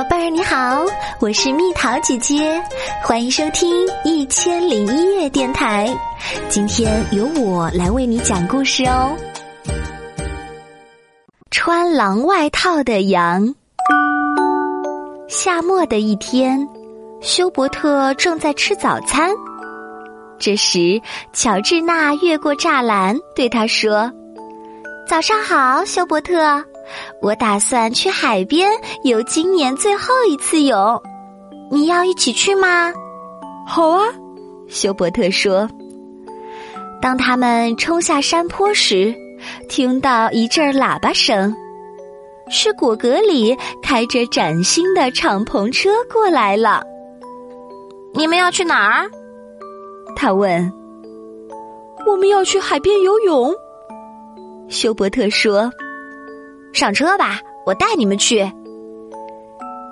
宝贝儿，你好，我是蜜桃姐姐，欢迎收听《一千零一夜》电台。今天由我来为你讲故事哦。穿狼外套的羊。夏末的一天，休伯特正在吃早餐。这时，乔治娜越过栅栏，对他说：“早上好，休伯特。”我打算去海边游今年最后一次泳，你要一起去吗？好啊，休伯特说。当他们冲下山坡时，听到一阵喇叭声，是果戈里开着崭新的敞篷车过来了。你们要去哪儿？他问。我们要去海边游泳，休伯特说。上车吧，我带你们去。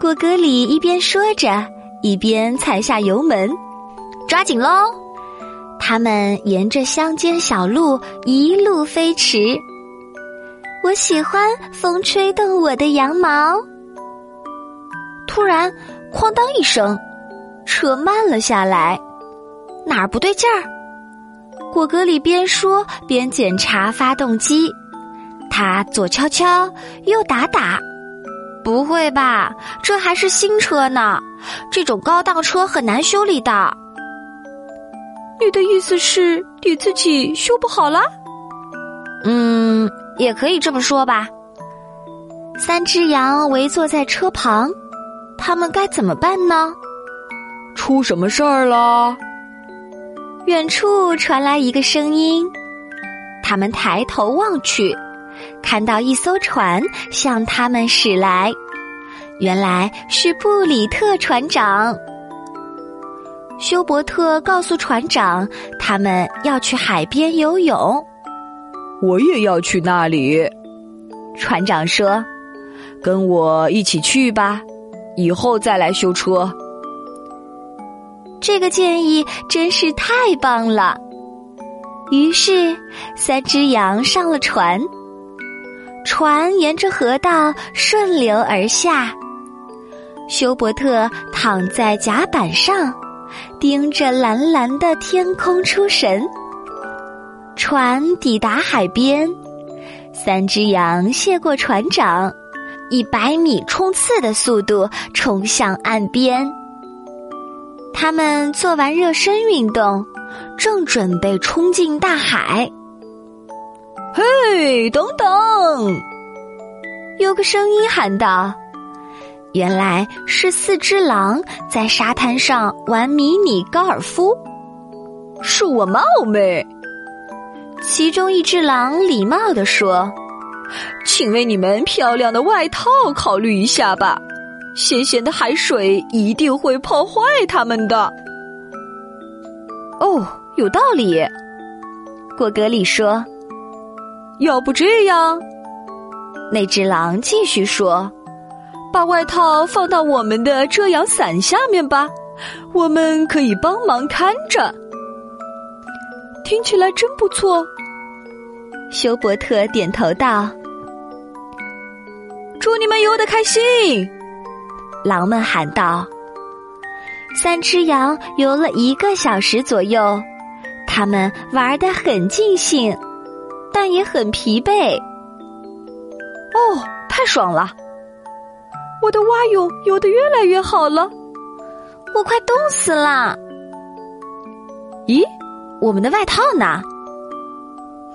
果戈里一边说着，一边踩下油门，抓紧喽！他们沿着乡间小路一路飞驰。我喜欢风吹动我的羊毛。突然，哐当一声，车慢了下来。哪儿不对劲儿？果戈里边说边检查发动机。他左敲敲，右打打，不会吧？这还是新车呢，这种高档车很难修理的。你的意思是你自己修不好了？嗯，也可以这么说吧。三只羊围坐在车旁，他们该怎么办呢？出什么事儿了？远处传来一个声音，他们抬头望去。看到一艘船向他们驶来，原来是布里特船长。休伯特告诉船长，他们要去海边游泳。我也要去那里，船长说：“跟我一起去吧，以后再来修车。”这个建议真是太棒了。于是，三只羊上了船。船沿着河道顺流而下，休伯特躺在甲板上，盯着蓝蓝的天空出神。船抵达海边，三只羊谢过船长，以百米冲刺的速度冲向岸边。他们做完热身运动，正准备冲进大海。嘿，等等！有个声音喊道：“原来是四只狼在沙滩上玩迷你高尔夫。”是我冒昧。其中一只狼礼貌地说：“请为你们漂亮的外套考虑一下吧，咸咸的海水一定会泡坏它们的。”哦，有道理。果戈里说。要不这样，那只狼继续说：“把外套放到我们的遮阳伞下面吧，我们可以帮忙看着。”听起来真不错。休伯特点头道：“祝你们游得开心！”狼们喊道。三只羊游了一个小时左右，他们玩得很尽兴。但也很疲惫。哦，太爽了！我的蛙泳游得越来越好了，我快冻死了。咦，我们的外套呢？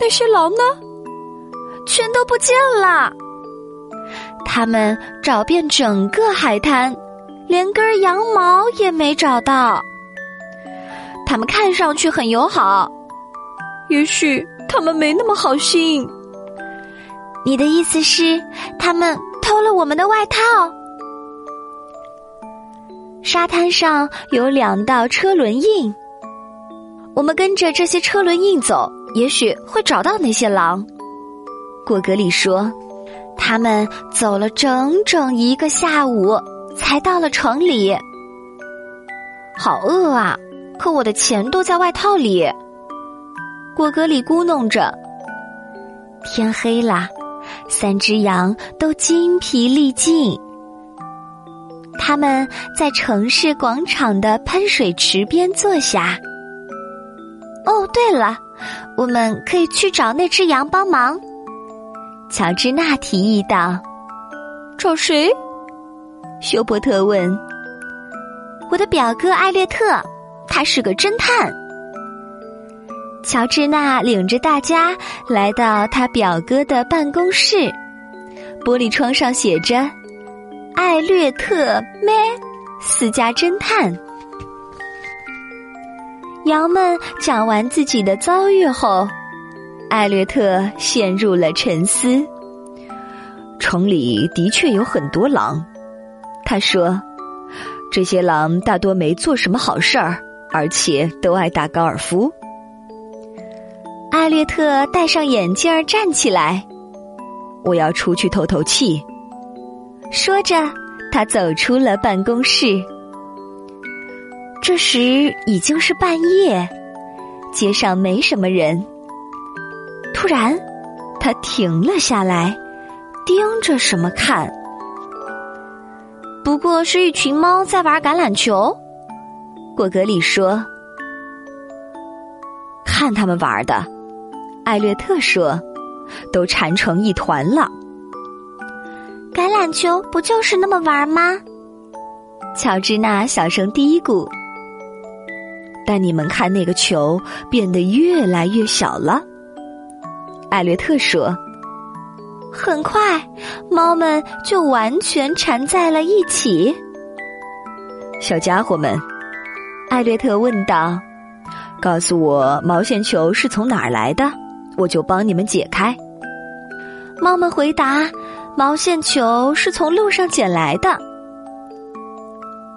那些狼呢？全都不见了。他们找遍整个海滩，连根羊毛也没找到。他们看上去很友好，也许。他们没那么好心。你的意思是，他们偷了我们的外套？沙滩上有两道车轮印，我们跟着这些车轮印走，也许会找到那些狼。果戈里说：“他们走了整整一个下午，才到了城里。好饿啊！可我的钱都在外套里。”果戈里咕哝着：“天黑了，三只羊都筋疲力尽。他们在城市广场的喷水池边坐下。哦，对了，我们可以去找那只羊帮忙。乔治娜提议道：“找谁？”休伯特问。“我的表哥艾略特，他是个侦探。”乔治娜领着大家来到他表哥的办公室，玻璃窗上写着“艾略特咩私家侦探”。羊们讲完自己的遭遇后，艾略特陷入了沉思。城里的确有很多狼，他说：“这些狼大多没做什么好事儿，而且都爱打高尔夫。”艾略特戴上眼镜儿站起来，我要出去透透气。说着，他走出了办公室。这时已经是半夜，街上没什么人。突然，他停了下来，盯着什么看。不过是一群猫在玩橄榄球。果戈里说：“看他们玩的。”艾略特说：“都缠成一团了。”橄榄球不就是那么玩吗？乔治娜小声嘀咕。但你们看，那个球变得越来越小了。艾略特说：“很快，猫们就完全缠在了一起。”小家伙们，艾略特问道：“告诉我，毛线球是从哪儿来的？”我就帮你们解开。猫们回答：“毛线球是从路上捡来的。”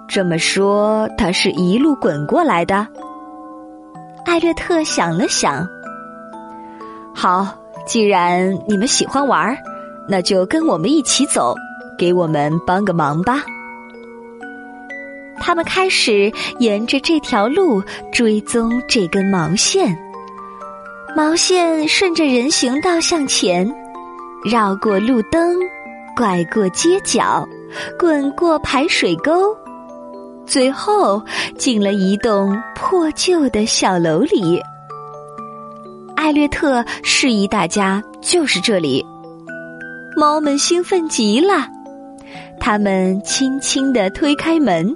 这么说，它是一路滚过来的。艾略特想了想：“好，既然你们喜欢玩，那就跟我们一起走，给我们帮个忙吧。”他们开始沿着这条路追踪这根毛线。毛线顺着人行道向前，绕过路灯，拐过街角，滚过排水沟，最后进了一栋破旧的小楼里。艾略特示意大家就是这里。猫们兴奋极了，他们轻轻地推开门，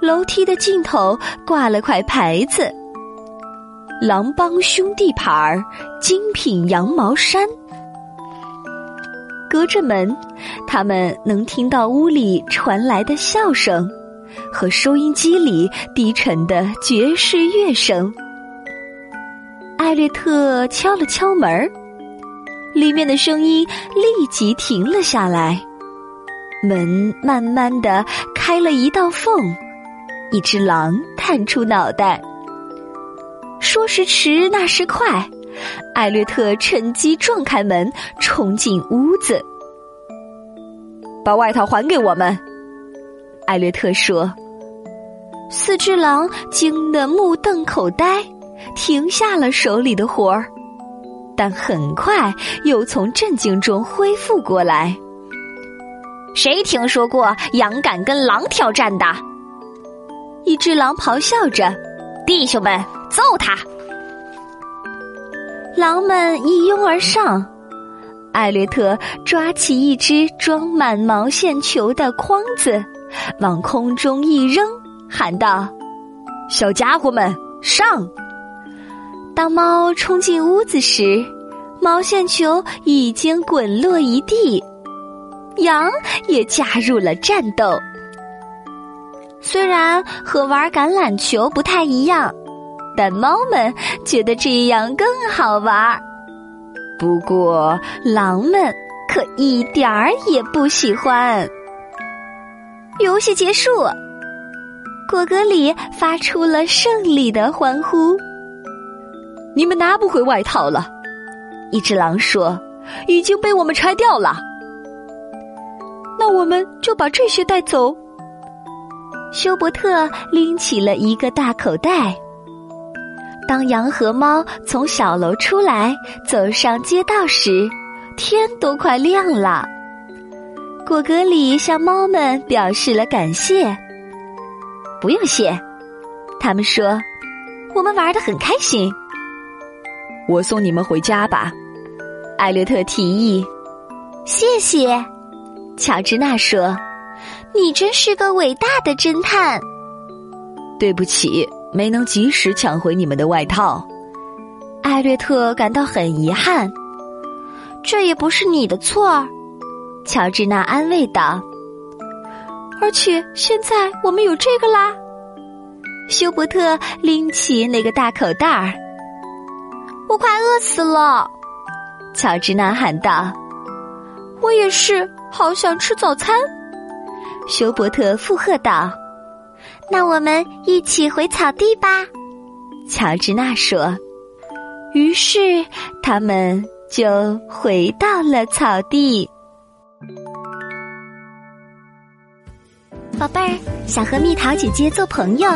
楼梯的尽头挂了块牌子。狼帮兄弟牌儿，精品羊毛衫。隔着门，他们能听到屋里传来的笑声，和收音机里低沉的爵士乐声。艾略特敲了敲门里面的声音立即停了下来。门慢慢的开了一道缝，一只狼探出脑袋。说时迟，那时快，艾略特趁机撞开门，冲进屋子，把外套还给我们。艾略特说：“四只狼惊得目瞪口呆，停下了手里的活儿，但很快又从震惊中恢复过来。谁听说过羊敢跟狼挑战的？”一只狼咆哮着：“弟兄们！”揍他！狼们一拥而上，艾略特抓起一只装满毛线球的筐子，往空中一扔，喊道：“小家伙们，上！”当猫冲进屋子时，毛线球已经滚落一地，羊也加入了战斗。虽然和玩橄榄球不太一样。但猫们觉得这样更好玩不过狼们可一点儿也不喜欢。游戏结束，果戈里发出了胜利的欢呼。你们拿不回外套了，一只狼说：“已经被我们拆掉了。”那我们就把这些带走。休伯特拎起了一个大口袋。当羊和猫从小楼出来，走上街道时，天都快亮了。果戈里向猫们表示了感谢。不用谢，他们说，我们玩的很开心。我送你们回家吧，艾略特提议。谢谢，乔治娜说，你真是个伟大的侦探。对不起，没能及时抢回你们的外套。艾略特感到很遗憾。这也不是你的错，乔治娜安慰道。而且现在我们有这个啦。休伯特拎起那个大口袋儿。我快饿死了，乔治娜喊道。我也是，好想吃早餐。休伯特附和道。那我们一起回草地吧，乔治娜说。于是他们。就回到了草地。宝贝儿，想和蜜桃姐姐做朋友，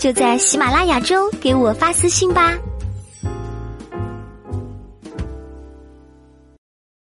就在喜马拉雅中给我发私信吧。